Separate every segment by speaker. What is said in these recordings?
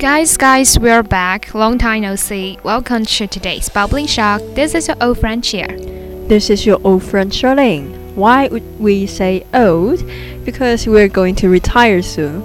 Speaker 1: Guys, guys, we're back. Long time no see. Welcome to today's Bubbling Shock. This is your old friend here.
Speaker 2: This is your old friend Charlene. Why would we say old? Because we're going to retire soon.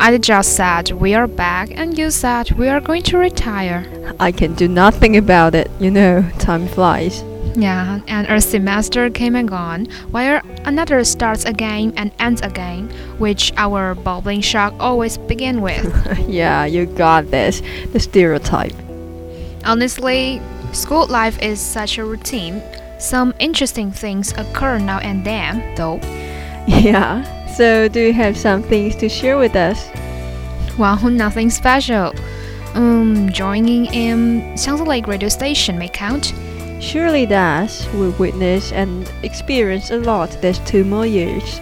Speaker 1: I just said we are back, and you said we are going to retire.
Speaker 2: I can do nothing about it. You know, time flies.
Speaker 1: Yeah, and a semester came and gone, while another starts again and ends again, which our Bubbling Shock always begin with.
Speaker 2: yeah, you got this. The stereotype.
Speaker 1: Honestly, school life is such a routine. Some interesting things occur now and then, though.
Speaker 2: Yeah. So, do you have some things to share with us?
Speaker 1: Well, nothing special. Um, joining in sounds like radio station may count.
Speaker 2: Surely does. We witness and experience a lot these two more years.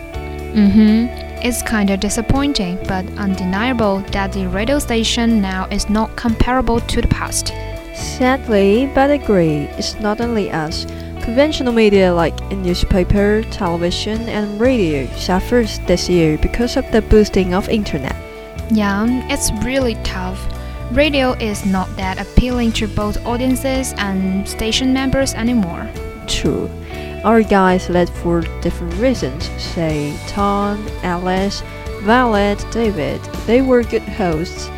Speaker 1: Mm-hmm. It's kind of disappointing, but undeniable that the radio station now is not comparable to the past.
Speaker 2: Sadly, but agree, it's not only us. Conventional media like newspaper, television, and radio suffers this year because of the boosting of internet.
Speaker 1: Yeah, it's really tough. Radio is not that appealing to both audiences and station members anymore.
Speaker 2: True. Our guys led for different reasons. Say Tom, Alice, Violet, David. They were good hosts.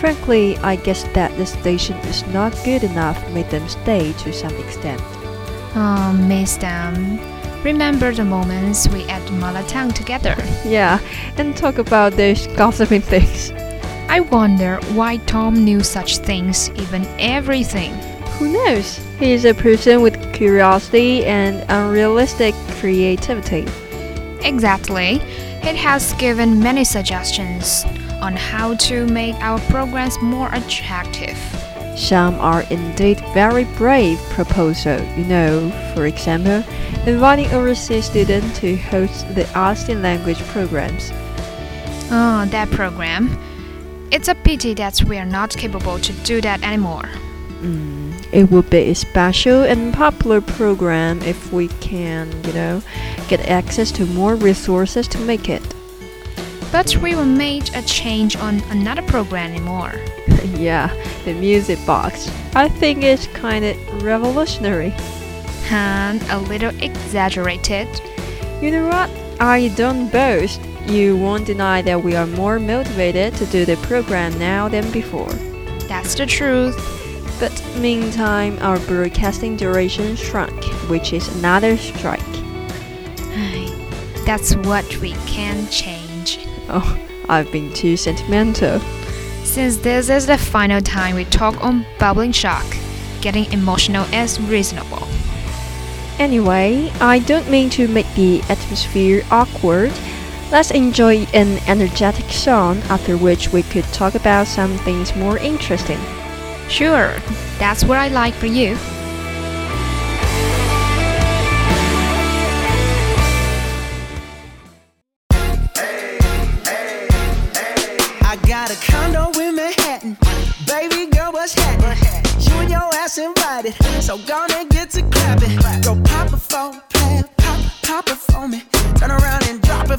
Speaker 2: Frankly, I guess that the station is not good enough made them stay to some extent.
Speaker 1: Oh, miss them. Remember the moments we ate malatang together?
Speaker 2: Yeah, and talk about those gossiping things.
Speaker 1: I wonder why Tom knew such things, even everything.
Speaker 2: Who knows? He is a person with curiosity and unrealistic creativity.
Speaker 1: Exactly. It has given many suggestions on how to make our programs more attractive.
Speaker 2: Some are indeed very brave proposals, you know, for example, inviting overseas students to host the Austin language programs.
Speaker 1: Oh, that program. It's a pity that we are not capable to do that anymore.
Speaker 2: Mm, it would be a special and popular program if we can, you know, get access to more resources to make it.
Speaker 1: But we will make a change on another program anymore.
Speaker 2: yeah, the music box. I think it's kind of revolutionary.
Speaker 1: And a little exaggerated.
Speaker 2: You know what? I don't boast. You won't deny that we are more motivated to do the program now than before.
Speaker 1: That's the truth.
Speaker 2: But meantime, our broadcasting duration shrunk, which is another strike.
Speaker 1: That's what we can change.
Speaker 2: Oh, I've been too sentimental.
Speaker 1: Since this is the final time we talk on bubbling shock, getting emotional is reasonable.
Speaker 2: Anyway, I don't mean to make the atmosphere awkward. Let's enjoy an energetic song, after which we could talk about some things more interesting.
Speaker 1: Sure, that's what I like for you.
Speaker 3: I got a condo in Manhattan. Baby girl, what's happening? You and your ass invited. So gonna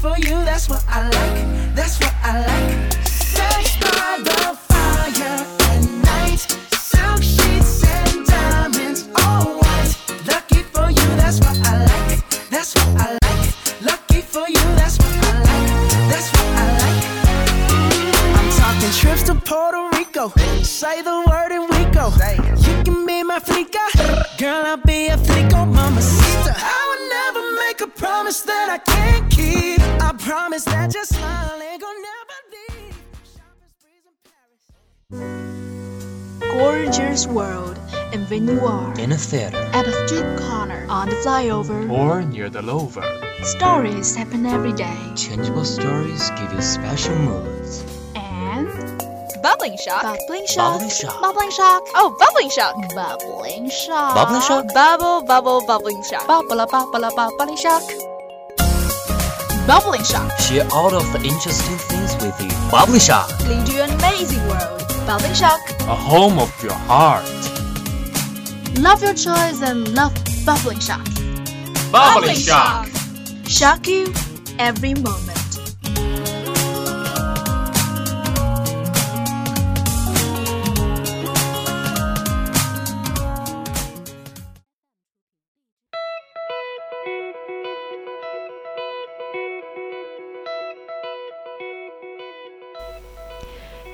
Speaker 3: For you, that's what I like. That's what I like. Sex by the fire at night. Silk sheets and diamonds, all white. Lucky for you, that's what I like. That's what I like. Lucky for you, that's what I like. That's what I like. I'm talking trips to Puerto Rico. Say the word and we go. You can be my flica. Girl, I'll be a flico, mamacita. I would never make a promise that I can't keep. I promise that your smile ain't gonna never leave. Shopping sprees in Paris.
Speaker 4: Gorgeous world. And when you are
Speaker 5: In a theater.
Speaker 4: at a street corner, on the flyover,
Speaker 6: Or near the lover.
Speaker 4: stories happen every day.
Speaker 5: Changeable stories give you special moods.
Speaker 4: And
Speaker 7: Bubbling shock.
Speaker 4: bubbling shock.
Speaker 5: Bubbling shock.
Speaker 4: Bubbling shock.
Speaker 7: Oh, bubbling shock.
Speaker 4: Bubbling shock.
Speaker 5: Bubbling shock?
Speaker 7: Bubble, bubble, bubbling shock.
Speaker 4: Bubble, bubble, bubbling shock. Bubbling shock.
Speaker 5: Share all of the interesting things with you. Bubbly Shock.
Speaker 4: Lead you an amazing world. Bubbling shock.
Speaker 6: A home of your heart.
Speaker 4: Love your choice and love bubbling shock.
Speaker 6: Bubbly shock.
Speaker 4: Shock you every moment.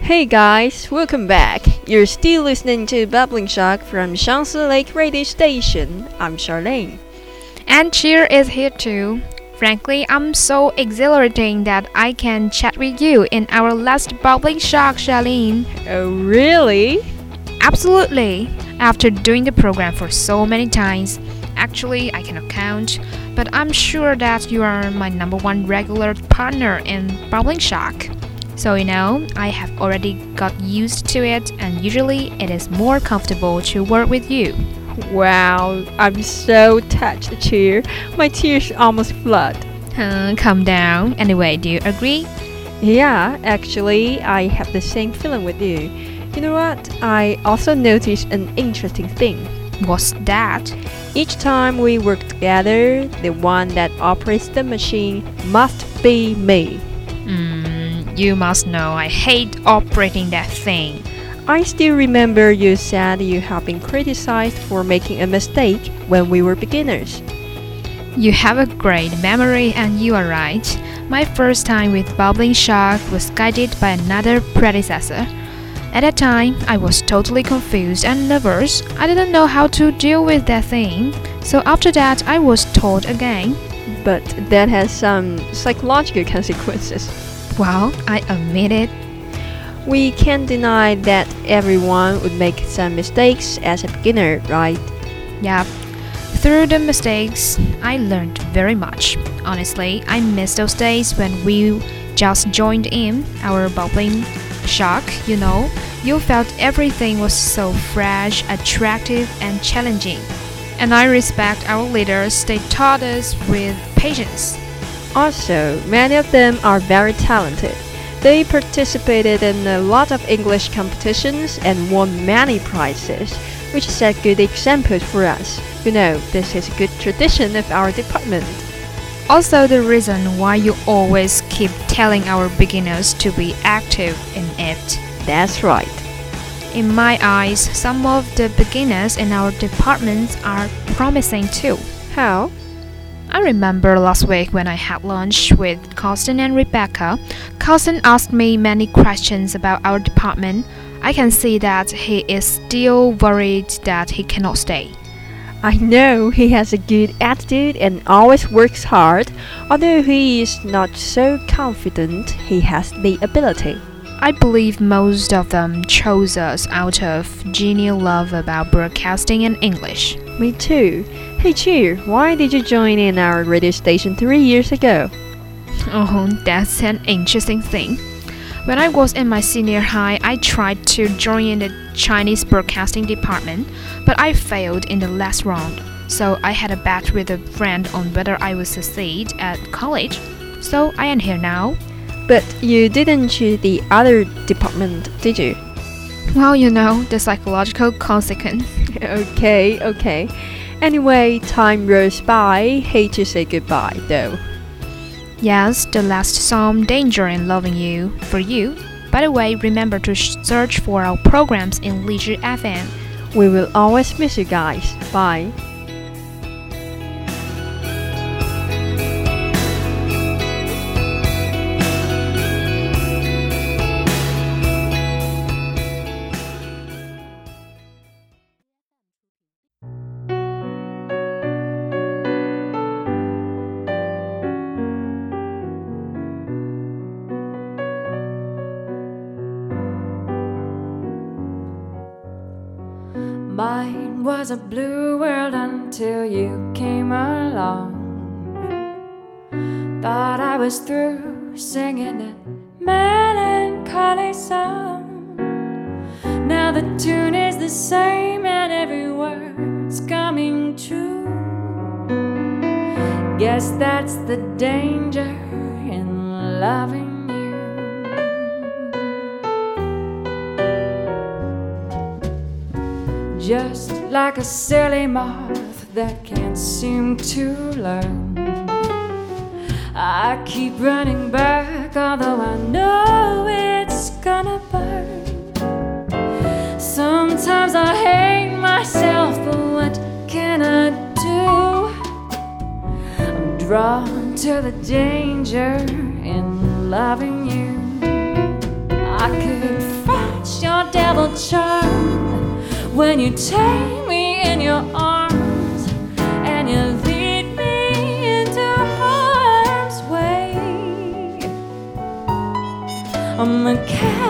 Speaker 2: Hey guys, welcome back. You're still listening to Bubbling Shock from Shansi Lake Radio Station. I'm Charlene.
Speaker 1: And Cheer is here too. Frankly, I'm so exhilarating that I can chat with you in our last bubbling shock, Charlene.
Speaker 2: Oh, really?
Speaker 1: Absolutely. After doing the program for so many times, actually I cannot count, but I'm sure that you are my number one regular partner in bubbling shock. So you know, I have already got used to it, and usually it is more comfortable to work with you.
Speaker 2: Wow, I'm so touched, Cheer. My tears almost flood.
Speaker 1: Uh, calm down. Anyway, do you agree?
Speaker 2: Yeah, actually, I have the same feeling with you. You know what? I also noticed an interesting thing.
Speaker 1: What's that?
Speaker 2: Each time we work together, the one that operates the machine must be me.
Speaker 1: Mm, you must know I hate operating that thing.
Speaker 2: I still remember you said you have been criticized for making a mistake when we were beginners.
Speaker 1: You have a great memory, and you are right. My first time with Bubbling Shock was guided by another predecessor. At that time, I was totally confused and nervous. I didn't know how to deal with that thing. So after that, I was taught again.
Speaker 2: But that has some psychological consequences.
Speaker 1: Well, I admit it.
Speaker 2: We can't deny that everyone would make some mistakes as a beginner, right?
Speaker 1: Yep. Through the mistakes, I learned very much. Honestly, I miss those days when we just joined in our bubbling shock, you know. You felt everything was so fresh, attractive, and challenging. And I respect our leaders, they taught us with patience.
Speaker 2: Also, many of them are very talented. They participated in a lot of English competitions and won many prizes, which set good examples for us. You know, this is a good tradition of our department.
Speaker 1: Also, the reason why you always keep telling our beginners to be active in it.
Speaker 2: That's right.
Speaker 1: In my eyes, some of the beginners in our departments are promising too.
Speaker 2: How?
Speaker 1: I remember last week when I had lunch with Carsten and Rebecca. Carsten asked me many questions about our department. I can see that he is still worried that he cannot stay.
Speaker 2: I know he has a good attitude and always works hard. Although he is not so confident, he has the ability.
Speaker 1: I believe most of them chose us out of genuine love about broadcasting and English.
Speaker 2: Me too. Hey Cheer, why did you join in our radio station three years ago?
Speaker 1: Oh, that's an interesting thing. When I was in my senior high, I tried to join in the Chinese broadcasting department, but I failed in the last round. So I had a bet with a friend on whether I would succeed at college. So I am here now.
Speaker 2: But you didn't choose the other department, did you?
Speaker 1: Well, you know, the psychological consequence.
Speaker 2: okay, okay. Anyway, time rolls by. Hate to say goodbye, though.
Speaker 1: Yes, the last song, Danger in Loving You, for you. By the way, remember to search for our programs in Lizhi FM.
Speaker 2: We will always miss you guys. Bye.
Speaker 8: Mine was a blue world until you came along. Thought I was through singing that melancholy song. Now the tune is the same and every word's coming true. Guess that's the danger in loving Just like a silly moth that can't seem to learn. I keep running back, although I know it's gonna burn. Sometimes I hate myself, but what can I do? I'm drawn to the danger in loving you. I could fight your devil charm when you take me in your arms and you lead me into harm's way. I'm a cat